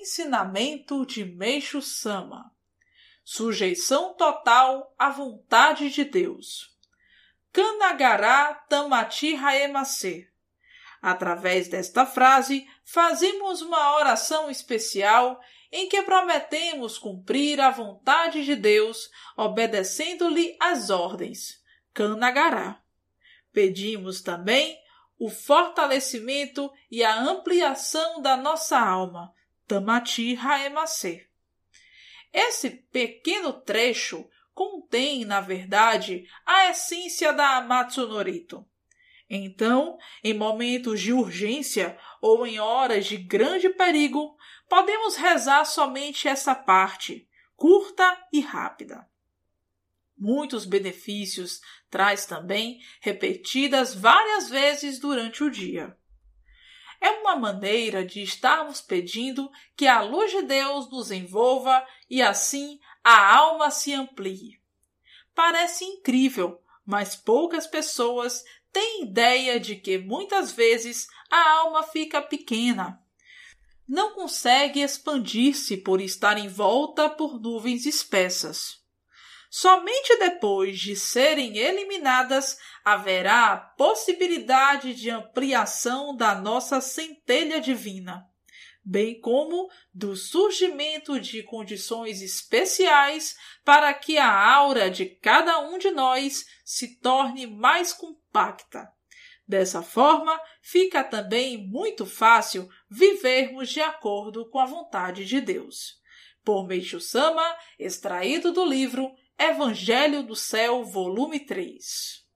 ensinamento de Meixo Sama. Sujeição total à vontade de Deus. Kanagará Tamati Haemase. Através desta frase, fazemos uma oração especial em que prometemos cumprir a vontade de Deus, obedecendo-lhe as ordens. Kanagará. Pedimos também o fortalecimento e a ampliação da nossa alma, Tamati Haemase. Esse pequeno trecho contém, na verdade, a essência da Amatsu Norito. Então, em momentos de urgência ou em horas de grande perigo, podemos rezar somente essa parte, curta e rápida. Muitos benefícios traz também, repetidas várias vezes durante o dia. É uma maneira de estarmos pedindo que a luz de Deus nos envolva e assim a alma se amplie. Parece incrível, mas poucas pessoas têm ideia de que muitas vezes a alma fica pequena. Não consegue expandir-se por estar envolta por nuvens espessas. Somente depois de serem eliminadas haverá a possibilidade de ampliação da nossa centelha divina, bem como do surgimento de condições especiais para que a aura de cada um de nós se torne mais compacta. Dessa forma, fica também muito fácil vivermos de acordo com a vontade de Deus. Por Meixo Sama, extraído do livro Evangelho do Céu, volume 3.